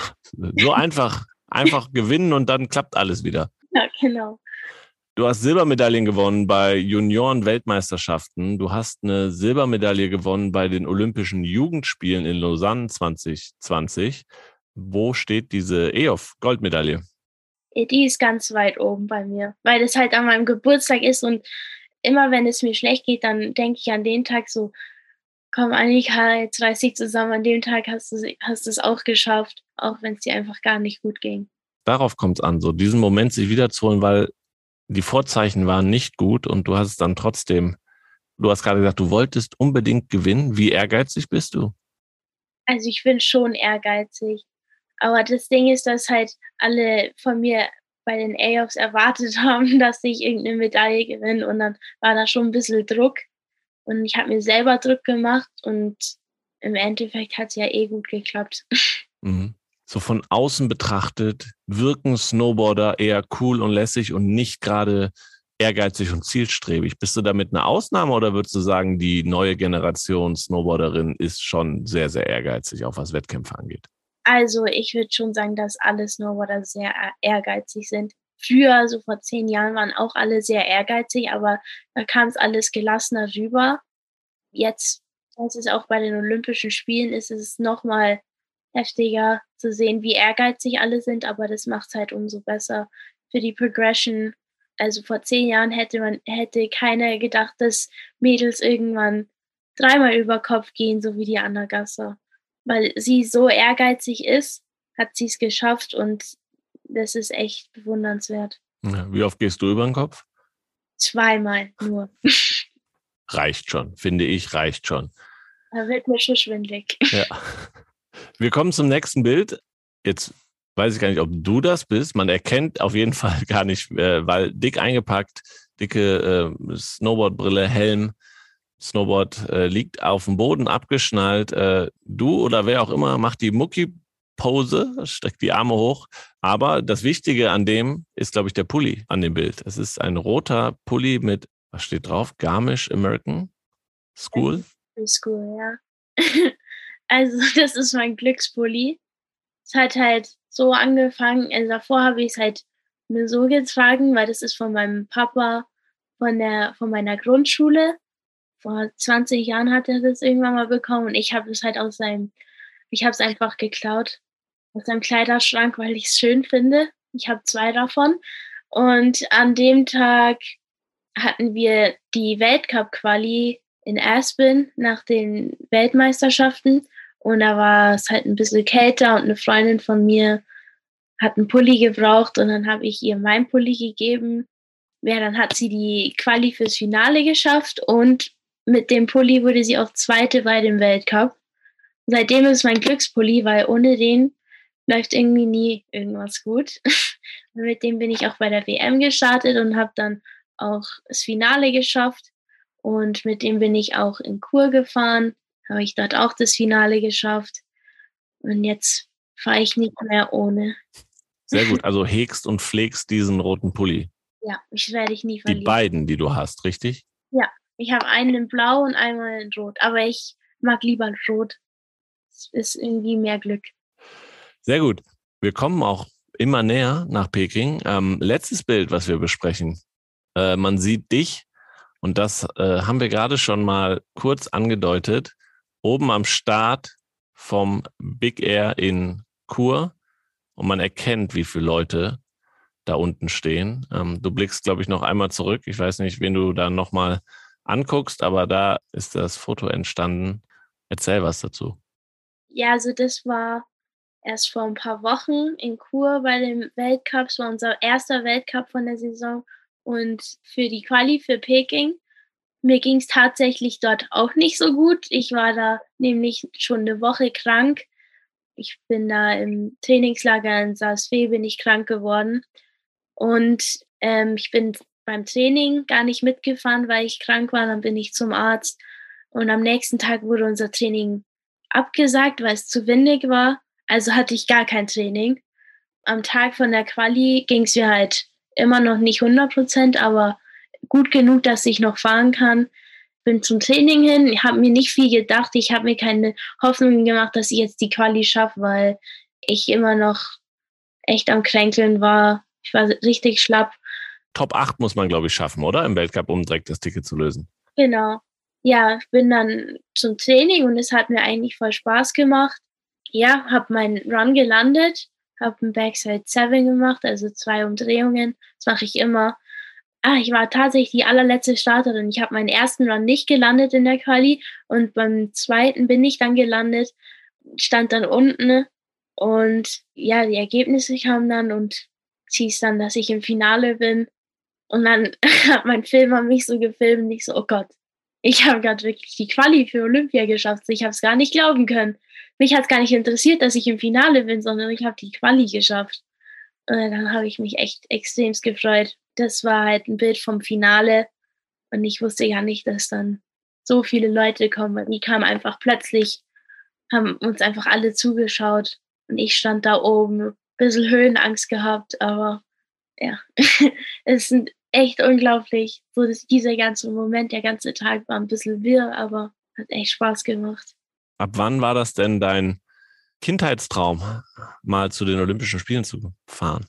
B: so einfach, einfach gewinnen und dann klappt alles wieder.
A: Ja, genau.
B: Du hast Silbermedaillen gewonnen bei Junioren-Weltmeisterschaften. Du hast eine Silbermedaille gewonnen bei den Olympischen Jugendspielen in Lausanne 2020. Wo steht diese EOF-Goldmedaille?
A: Die ist ganz weit oben bei mir, weil es halt an meinem Geburtstag ist und immer wenn es mir schlecht geht, dann denke ich an den Tag so, komm Annika, jetzt reiß dich zusammen, an dem Tag hast du hast es auch geschafft, auch wenn es dir einfach gar nicht gut ging.
B: Darauf kommt es an, so diesen Moment sich wiederzuholen, weil die Vorzeichen waren nicht gut und du hast es dann trotzdem, du hast gerade gesagt, du wolltest unbedingt gewinnen. Wie ehrgeizig bist du?
A: Also ich bin schon ehrgeizig. Aber das Ding ist, dass halt alle von mir bei den A-Offs erwartet haben, dass ich irgendeine Medaille gewinne und dann war da schon ein bisschen Druck. Und ich habe mir selber Druck gemacht und im Endeffekt hat es ja eh gut geklappt.
B: Mhm. So von außen betrachtet wirken Snowboarder eher cool und lässig und nicht gerade ehrgeizig und zielstrebig. Bist du damit eine Ausnahme oder würdest du sagen, die neue Generation Snowboarderin ist schon sehr, sehr ehrgeizig, auch was Wettkämpfe angeht?
A: Also ich würde schon sagen, dass alle Snowboarder sehr ehrgeizig sind früher, so vor zehn Jahren, waren auch alle sehr ehrgeizig, aber da kam es alles gelassener rüber. Jetzt, das ist auch bei den Olympischen Spielen, ist es nochmal heftiger zu sehen, wie ehrgeizig alle sind, aber das macht es halt umso besser für die Progression. Also vor zehn Jahren hätte man, hätte keiner gedacht, dass Mädels irgendwann dreimal über Kopf gehen, so wie die Anna Gasser. Weil sie so ehrgeizig ist, hat sie es geschafft und das ist echt bewundernswert.
B: Wie oft gehst du über den Kopf?
A: Zweimal nur.
B: reicht schon, finde ich, reicht schon.
A: Da wird mir schon schwindlig.
B: Ja. Wir kommen zum nächsten Bild. Jetzt weiß ich gar nicht, ob du das bist. Man erkennt auf jeden Fall gar nicht, äh, weil dick eingepackt, dicke äh, Snowboardbrille, Helm, Snowboard äh, liegt auf dem Boden abgeschnallt. Äh, du oder wer auch immer macht die Mucki Pose, streckt die Arme hoch. Aber das Wichtige an dem ist, glaube ich, der Pulli an dem Bild. Es ist ein roter Pulli mit, was steht drauf? Garmisch American School?
A: School, ja. also, das ist mein Glückspulli. Es hat halt so angefangen. Also, davor habe ich es halt nur so getragen, weil das ist von meinem Papa von, der, von meiner Grundschule. Vor 20 Jahren hat er das irgendwann mal bekommen und ich habe es halt aus seinem ich habe es einfach geklaut aus seinem Kleiderschrank, weil ich es schön finde. Ich habe zwei davon. Und an dem Tag hatten wir die Weltcup-Quali in Aspen nach den Weltmeisterschaften. Und da war es halt ein bisschen kälter und eine Freundin von mir hat einen Pulli gebraucht und dann habe ich ihr meinen Pulli gegeben. Ja, dann hat sie die Quali fürs Finale geschafft und mit dem Pulli wurde sie auch Zweite bei dem Weltcup. Seitdem ist es mein Glückspulli, weil ohne den läuft irgendwie nie irgendwas gut. mit dem bin ich auch bei der WM gestartet und habe dann auch das Finale geschafft. Und mit dem bin ich auch in Kur gefahren, habe ich dort auch das Finale geschafft. Und jetzt fahre ich nicht mehr ohne.
B: Sehr gut, also hegst und pflegst diesen roten Pulli.
A: Ja, ich werde ich nie verlieren.
B: Die beiden, die du hast, richtig?
A: Ja, ich habe einen in Blau und einmal in Rot. Aber ich mag lieber Rot. Es ist irgendwie mehr Glück.
B: Sehr gut. Wir kommen auch immer näher nach Peking. Ähm, letztes Bild, was wir besprechen. Äh, man sieht dich und das äh, haben wir gerade schon mal kurz angedeutet. Oben am Start vom Big Air in Kur und man erkennt, wie viele Leute da unten stehen. Ähm, du blickst, glaube ich, noch einmal zurück. Ich weiß nicht, wen du da nochmal anguckst, aber da ist das Foto entstanden. Erzähl was dazu.
A: Ja, also das war erst vor ein paar Wochen in Kur bei dem Weltcup. Es war unser erster Weltcup von der Saison und für die Quali für Peking. Mir ging es tatsächlich dort auch nicht so gut. Ich war da nämlich schon eine Woche krank. Ich bin da im Trainingslager in Saas-Fee bin ich krank geworden. Und ähm, ich bin beim Training gar nicht mitgefahren, weil ich krank war. Dann bin ich zum Arzt. Und am nächsten Tag wurde unser Training abgesagt, weil es zu windig war. Also hatte ich gar kein Training. Am Tag von der Quali ging es mir halt immer noch nicht 100 Prozent, aber gut genug, dass ich noch fahren kann. Bin zum Training hin, habe mir nicht viel gedacht. Ich habe mir keine Hoffnung gemacht, dass ich jetzt die Quali schaffe, weil ich immer noch echt am Kränkeln war. Ich war richtig schlapp.
B: Top 8 muss man, glaube ich, schaffen, oder? Im Weltcup, um direkt das Ticket zu lösen.
A: Genau. Ja, ich bin dann zum Training und es hat mir eigentlich voll Spaß gemacht. Ja, habe meinen Run gelandet habe einen Backside 7 gemacht, also zwei Umdrehungen. Das mache ich immer. Ah, ich war tatsächlich die allerletzte Starterin. Ich habe meinen ersten Run nicht gelandet in der Quali und beim zweiten bin ich dann gelandet, stand dann unten und ja, die Ergebnisse kamen dann und hieß dann, dass ich im Finale bin. Und dann hat mein Filmer mich so gefilmt und ich so, oh Gott, ich habe gerade wirklich die Quali für Olympia geschafft. Ich habe es gar nicht glauben können mich hat es gar nicht interessiert, dass ich im Finale bin, sondern ich habe die Quali geschafft. Und dann habe ich mich echt extremst gefreut. Das war halt ein Bild vom Finale und ich wusste ja nicht, dass dann so viele Leute kommen. Die kamen einfach plötzlich, haben uns einfach alle zugeschaut und ich stand da oben, ein bisschen Höhenangst gehabt, aber ja, es ist echt unglaublich. So dass dieser ganze Moment, der ganze Tag war ein bisschen wirr, aber hat echt Spaß gemacht.
B: Ab wann war das denn dein Kindheitstraum, mal zu den Olympischen Spielen zu fahren?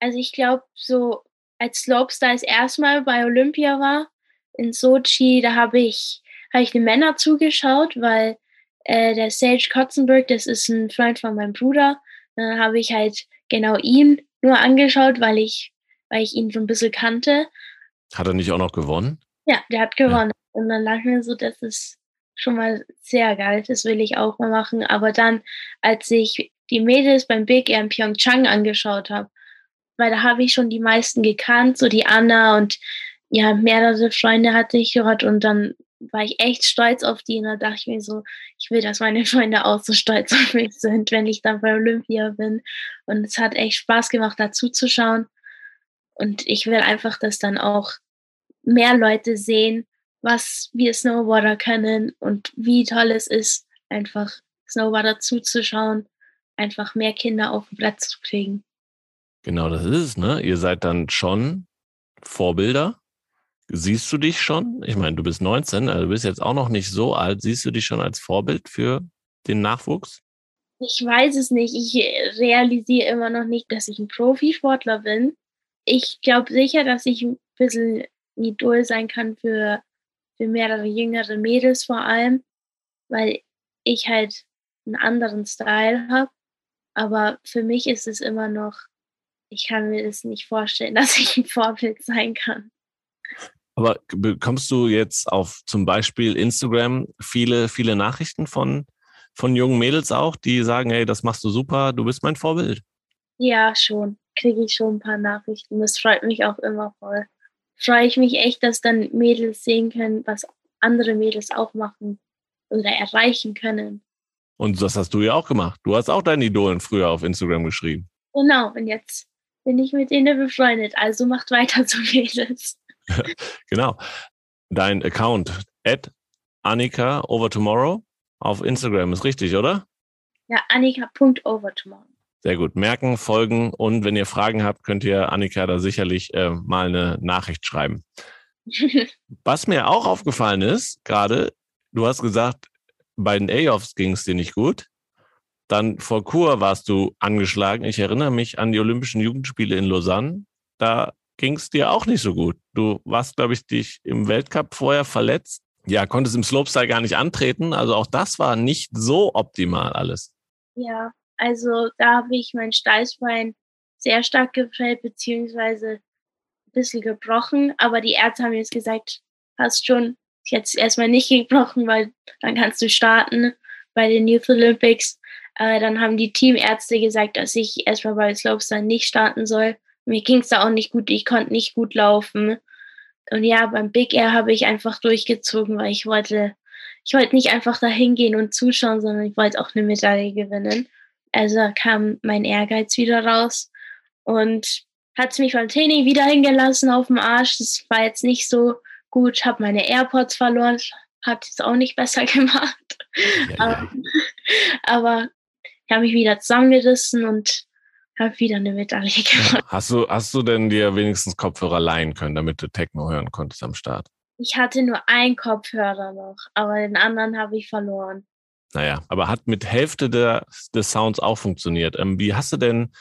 A: Also ich glaube, so als Slopestyle das erste Mal bei Olympia war, in Sochi, da habe ich, hab ich den Männern zugeschaut, weil äh, der Sage Kotzenberg, das ist ein Freund von meinem Bruder. Dann habe ich halt genau ihn nur angeschaut, weil ich, weil ich ihn so ein bisschen kannte.
B: Hat er nicht auch noch gewonnen?
A: Ja, der hat gewonnen. Ja. Und dann lag mir so, das ist schon mal sehr geil. Das will ich auch mal machen. Aber dann, als ich die Mädels beim Big Air in Pyeongchang angeschaut habe, weil da habe ich schon die meisten gekannt, so die Anna und ja, mehrere Freunde hatte ich gehört und dann war ich echt stolz auf die und da dachte ich mir so, ich will, dass meine Freunde auch so stolz auf mich sind, wenn ich dann bei Olympia bin. Und es hat echt Spaß gemacht, dazu zu schauen. Und ich will einfach, dass dann auch mehr Leute sehen, was wir Snowboarder können und wie toll es ist, einfach Snowboarder zuzuschauen, einfach mehr Kinder auf dem Brett zu kriegen.
B: Genau, das ist es, ne? Ihr seid dann schon Vorbilder. Siehst du dich schon? Ich meine, du bist 19, also du bist jetzt auch noch nicht so alt. Siehst du dich schon als Vorbild für den Nachwuchs?
A: Ich weiß es nicht. Ich realisiere immer noch nicht, dass ich ein Profisportler bin. Ich glaube sicher, dass ich ein bisschen ein Idol sein kann für für mehrere jüngere Mädels vor allem, weil ich halt einen anderen Style habe. Aber für mich ist es immer noch, ich kann mir das nicht vorstellen, dass ich ein Vorbild sein kann.
B: Aber bekommst du jetzt auf zum Beispiel Instagram viele, viele Nachrichten von, von jungen Mädels auch, die sagen, hey, das machst du super, du bist mein Vorbild?
A: Ja, schon. Kriege ich schon ein paar Nachrichten. Das freut mich auch immer voll freue ich mich echt, dass dann Mädels sehen können, was andere Mädels auch machen oder erreichen können.
B: Und das hast du ja auch gemacht. Du hast auch deine Idolen früher auf Instagram geschrieben.
A: Genau, und jetzt bin ich mit denen befreundet. Also macht weiter so Mädels.
B: genau. Dein Account, at Annika over tomorrow auf Instagram, ist richtig, oder?
A: Ja, Annika.overtomorrow.
B: Sehr gut. Merken, folgen und wenn ihr Fragen habt, könnt ihr Annika da sicherlich äh, mal eine Nachricht schreiben. Was mir auch aufgefallen ist, gerade, du hast gesagt, bei den A-Offs ging es dir nicht gut. Dann vor Kur warst du angeschlagen. Ich erinnere mich an die Olympischen Jugendspiele in Lausanne. Da ging es dir auch nicht so gut. Du warst, glaube ich, dich im Weltcup vorher verletzt. Ja, konntest im Slopestyle gar nicht antreten. Also auch das war nicht so optimal alles.
A: Ja, also da habe ich mein Steißbein sehr stark gefällt, beziehungsweise ein bisschen gebrochen. Aber die Ärzte haben jetzt gesagt, hast schon jetzt erstmal nicht gebrochen, weil dann kannst du starten bei den Youth Olympics. Äh, dann haben die Teamärzte gesagt, dass ich erstmal bei Slopestyle nicht starten soll. Mir ging es da auch nicht gut, ich konnte nicht gut laufen. Und ja, beim Big Air habe ich einfach durchgezogen, weil ich wollte, ich wollte nicht einfach da hingehen und zuschauen, sondern ich wollte auch eine Medaille gewinnen. Also kam mein Ehrgeiz wieder raus und hat mich beim Training wieder hingelassen auf dem Arsch. Das war jetzt nicht so gut, habe meine AirPods verloren, hat es auch nicht besser gemacht. Ja, aber, aber ich habe mich wieder zusammengerissen und habe wieder eine Medaille.
B: Ja. Hast, du, hast du denn dir wenigstens Kopfhörer leihen können, damit du Techno hören konntest am Start?
A: Ich hatte nur einen Kopfhörer noch, aber den anderen habe ich verloren.
B: Naja, aber hat mit Hälfte der, des Sounds auch funktioniert. Ähm, wie hast du denn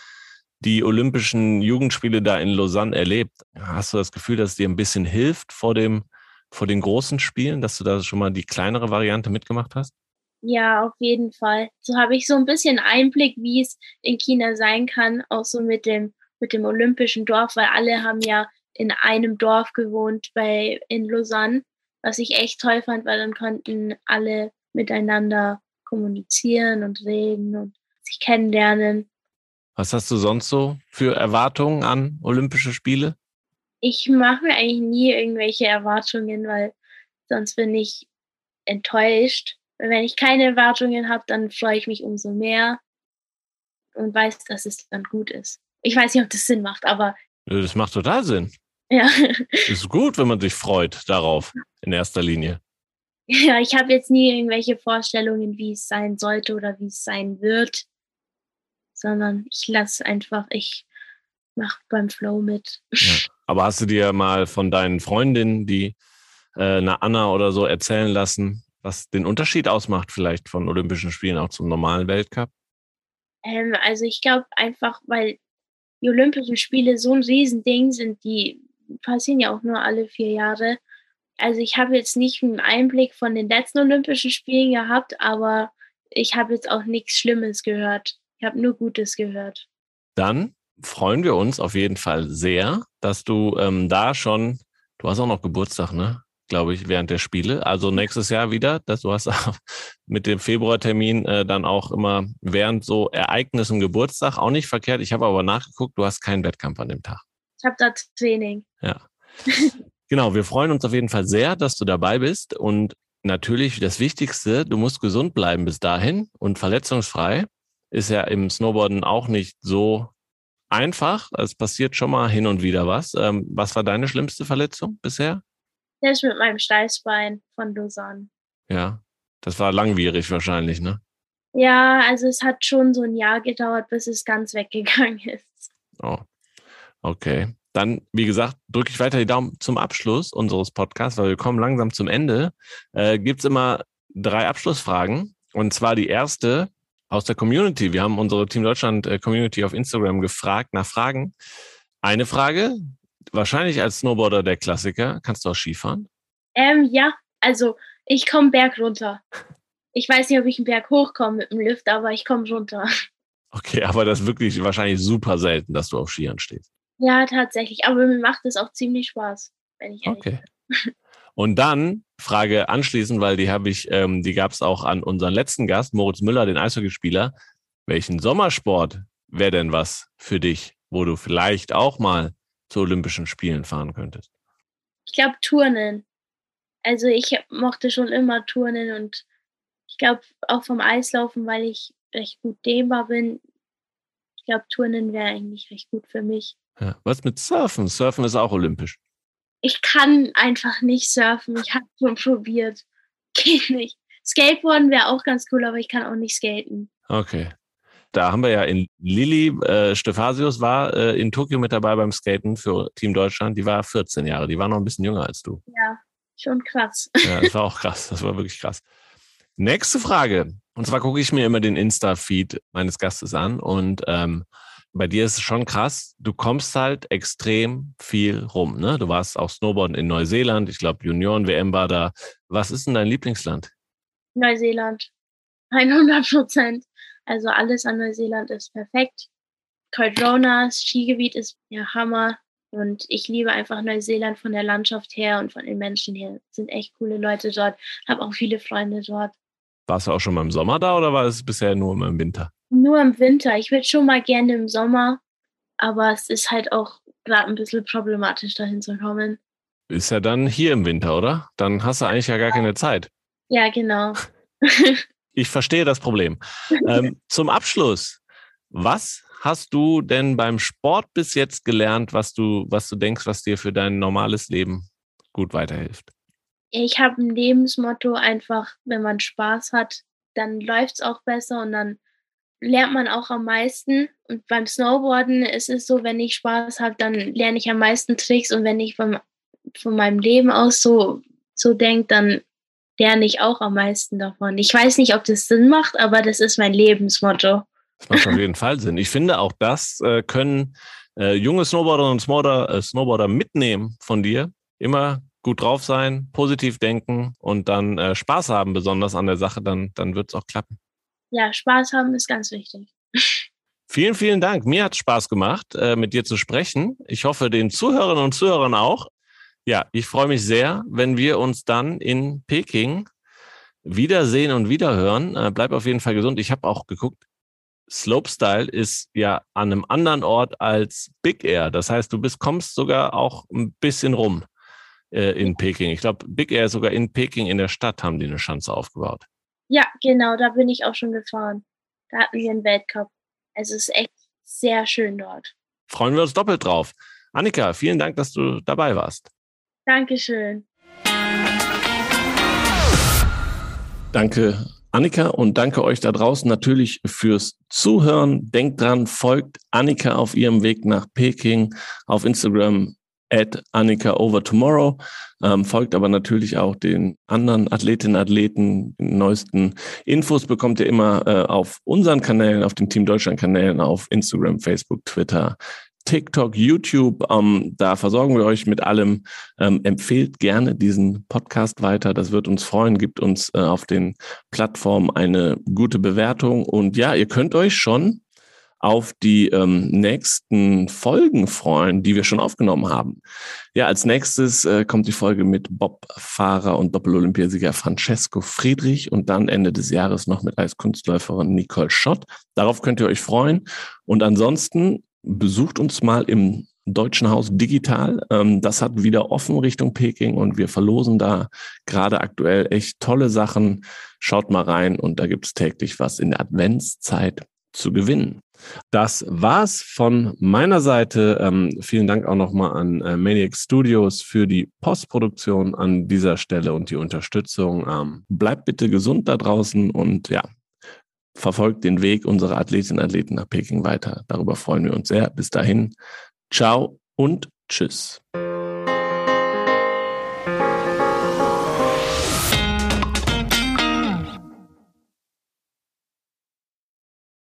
B: die Olympischen Jugendspiele da in Lausanne erlebt? Hast du das Gefühl, dass es dir ein bisschen hilft vor, dem, vor den großen Spielen, dass du da schon mal die kleinere Variante mitgemacht hast?
A: Ja, auf jeden Fall. So habe ich so ein bisschen Einblick, wie es in China sein kann, auch so mit dem, mit dem olympischen Dorf, weil alle haben ja in einem Dorf gewohnt bei, in Lausanne, was ich echt toll fand, weil dann konnten alle miteinander kommunizieren und reden und sich kennenlernen.
B: Was hast du sonst so für Erwartungen an Olympische Spiele?
A: Ich mache mir eigentlich nie irgendwelche Erwartungen, weil sonst bin ich enttäuscht. Wenn ich keine Erwartungen habe, dann freue ich mich umso mehr und weiß, dass es dann gut ist. Ich weiß nicht, ob das Sinn macht, aber.
B: Das macht total Sinn.
A: Ja.
B: ist gut, wenn man sich freut darauf, in erster Linie.
A: Ja, ich habe jetzt nie irgendwelche Vorstellungen, wie es sein sollte oder wie es sein wird, sondern ich lasse einfach, ich mache beim Flow mit.
B: Ja. Aber hast du dir mal von deinen Freundinnen, die äh, eine Anna oder so erzählen lassen, was den Unterschied ausmacht vielleicht von Olympischen Spielen auch zum normalen Weltcup?
A: Ähm, also ich glaube einfach, weil die Olympischen Spiele so ein Riesending sind, die passieren ja auch nur alle vier Jahre. Also ich habe jetzt nicht einen Einblick von den letzten Olympischen Spielen gehabt, aber ich habe jetzt auch nichts Schlimmes gehört. Ich habe nur Gutes gehört.
B: Dann freuen wir uns auf jeden Fall sehr, dass du ähm, da schon, du hast auch noch Geburtstag, ne? glaube ich, während der Spiele. Also nächstes Jahr wieder. Das, du hast mit dem Februartermin äh, dann auch immer während so Ereignissen Geburtstag auch nicht verkehrt. Ich habe aber nachgeguckt, du hast keinen Wettkampf an dem Tag.
A: Ich habe da Training.
B: Ja. genau, wir freuen uns auf jeden Fall sehr, dass du dabei bist. Und natürlich das Wichtigste, du musst gesund bleiben bis dahin und verletzungsfrei. Ist ja im Snowboarden auch nicht so einfach. Es passiert schon mal hin und wieder was. Ähm, was war deine schlimmste Verletzung bisher?
A: Der ist mit meinem Steißbein von Lausanne.
B: Ja, das war langwierig wahrscheinlich, ne?
A: Ja, also es hat schon so ein Jahr gedauert, bis es ganz weggegangen ist.
B: Oh, okay. Dann, wie gesagt, drücke ich weiter die Daumen zum Abschluss unseres Podcasts, weil wir kommen langsam zum Ende. Äh, Gibt es immer drei Abschlussfragen. Und zwar die erste aus der Community. Wir haben unsere Team Deutschland äh, Community auf Instagram gefragt nach Fragen. Eine Frage, wahrscheinlich als Snowboarder der Klassiker. Kannst du auch Skifahren?
A: Ähm, ja, also ich komme Berg runter. Ich weiß nicht, ob ich einen Berg hochkomme mit dem Lift, aber ich komme runter.
B: Okay, aber das ist wirklich wahrscheinlich super selten, dass du auf Skiern stehst.
A: Ja, tatsächlich. Aber mir macht es auch ziemlich Spaß, wenn ich
B: Okay. Bin. Und dann Frage anschließend, weil die habe ich, ähm, die gab es auch an unseren letzten Gast, Moritz Müller, den Eishockeyspieler. Welchen Sommersport wäre denn was für dich, wo du vielleicht auch mal zu Olympischen Spielen fahren könntest?
A: Ich glaube Turnen. Also ich mochte schon immer Turnen und ich glaube auch vom Eislaufen, weil ich recht gut dehnbar bin. Ich glaube, Turnen wäre eigentlich recht gut für mich.
B: Ja. Was mit Surfen? Surfen ist auch olympisch.
A: Ich kann einfach nicht surfen. Ich habe schon probiert. Geht nicht. Skateboarden wäre auch ganz cool, aber ich kann auch nicht skaten.
B: Okay. Da haben wir ja in Lilly, äh, Stephasius war äh, in Tokio mit dabei beim Skaten für Team Deutschland. Die war 14 Jahre, die war noch ein bisschen jünger als du.
A: Ja, schon krass.
B: Ja, das war auch krass, das war wirklich krass. Nächste Frage. Und zwar gucke ich mir immer den Insta-Feed meines Gastes an und ähm, bei dir ist es schon krass, du kommst halt extrem viel rum. Ne? Du warst auch Snowboarden in Neuseeland, ich glaube Junioren-WM war da. Was ist denn dein Lieblingsland?
A: Neuseeland. 100 Prozent. Also alles an Neuseeland ist perfekt. Cardrona, das Skigebiet ist ja Hammer. Und ich liebe einfach Neuseeland von der Landschaft her und von den Menschen her. Sind echt coole Leute dort. Habe auch viele Freunde dort.
B: Warst du auch schon mal im Sommer da oder war es bisher nur im Winter?
A: Nur im Winter. Ich würde schon mal gerne im Sommer, aber es ist halt auch gerade ein bisschen problematisch, dahin zu kommen.
B: Ist ja dann hier im Winter, oder? Dann hast du eigentlich ja gar keine Zeit.
A: Ja, genau.
B: ich verstehe das Problem. Ähm, zum Abschluss, was hast du denn beim Sport bis jetzt gelernt, was du, was du denkst, was dir für dein normales Leben gut weiterhilft?
A: Ich habe ein Lebensmotto einfach, wenn man Spaß hat, dann läuft es auch besser und dann lernt man auch am meisten. Und beim Snowboarden ist es so, wenn ich Spaß habe, dann lerne ich am meisten Tricks und wenn ich vom, von meinem Leben aus so, so denke, dann lerne ich auch am meisten davon. Ich weiß nicht, ob das Sinn macht, aber das ist mein Lebensmotto.
B: Das macht auf jeden Fall Sinn. Ich finde, auch das äh, können äh, junge Snowboarder und äh, Snowboarder mitnehmen von dir. Immer gut drauf sein, positiv denken und dann äh, Spaß haben, besonders an der Sache, dann, dann wird es auch klappen.
A: Ja, Spaß haben ist ganz wichtig.
B: Vielen, vielen Dank. Mir hat Spaß gemacht, äh, mit dir zu sprechen. Ich hoffe, den Zuhörerinnen und Zuhörern auch. Ja, ich freue mich sehr, wenn wir uns dann in Peking wiedersehen und wiederhören. Äh, bleib auf jeden Fall gesund. Ich habe auch geguckt, Slopestyle ist ja an einem anderen Ort als Big Air. Das heißt, du bist, kommst sogar auch ein bisschen rum äh, in Peking. Ich glaube, Big Air sogar in Peking in der Stadt haben die eine Schanze aufgebaut.
A: Ja, genau, da bin ich auch schon gefahren. Da hatten wir einen Weltcup. Also es ist echt sehr schön dort.
B: Freuen wir uns doppelt drauf. Annika, vielen Dank, dass du dabei warst.
A: Dankeschön.
B: Danke Annika und danke euch da draußen natürlich fürs Zuhören. Denkt dran, folgt Annika auf ihrem Weg nach Peking auf Instagram at Annika over tomorrow. Ähm, folgt aber natürlich auch den anderen Athletinnen und Athleten. Die neuesten Infos bekommt ihr immer äh, auf unseren Kanälen, auf den Team Deutschland Kanälen, auf Instagram, Facebook, Twitter, TikTok, YouTube. Ähm, da versorgen wir euch mit allem. Ähm, empfehlt gerne diesen Podcast weiter. Das wird uns freuen. Gibt uns äh, auf den Plattformen eine gute Bewertung. Und ja, ihr könnt euch schon auf die ähm, nächsten Folgen freuen, die wir schon aufgenommen haben. Ja, als nächstes äh, kommt die Folge mit Bob-Fahrer und Doppel-Olympiasieger Francesco Friedrich und dann Ende des Jahres noch mit Eiskunstläuferin Nicole Schott. Darauf könnt ihr euch freuen. Und ansonsten besucht uns mal im Deutschen Haus digital. Ähm, das hat wieder offen Richtung Peking und wir verlosen da gerade aktuell echt tolle Sachen. Schaut mal rein und da gibt es täglich was in der Adventszeit zu gewinnen. Das war's von meiner Seite. Ähm, vielen Dank auch nochmal an äh, Maniac Studios für die Postproduktion an dieser Stelle und die Unterstützung. Ähm, bleibt bitte gesund da draußen und ja, verfolgt den Weg unserer Athletinnen und Athleten nach Peking weiter. Darüber freuen wir uns sehr. Bis dahin, ciao und tschüss.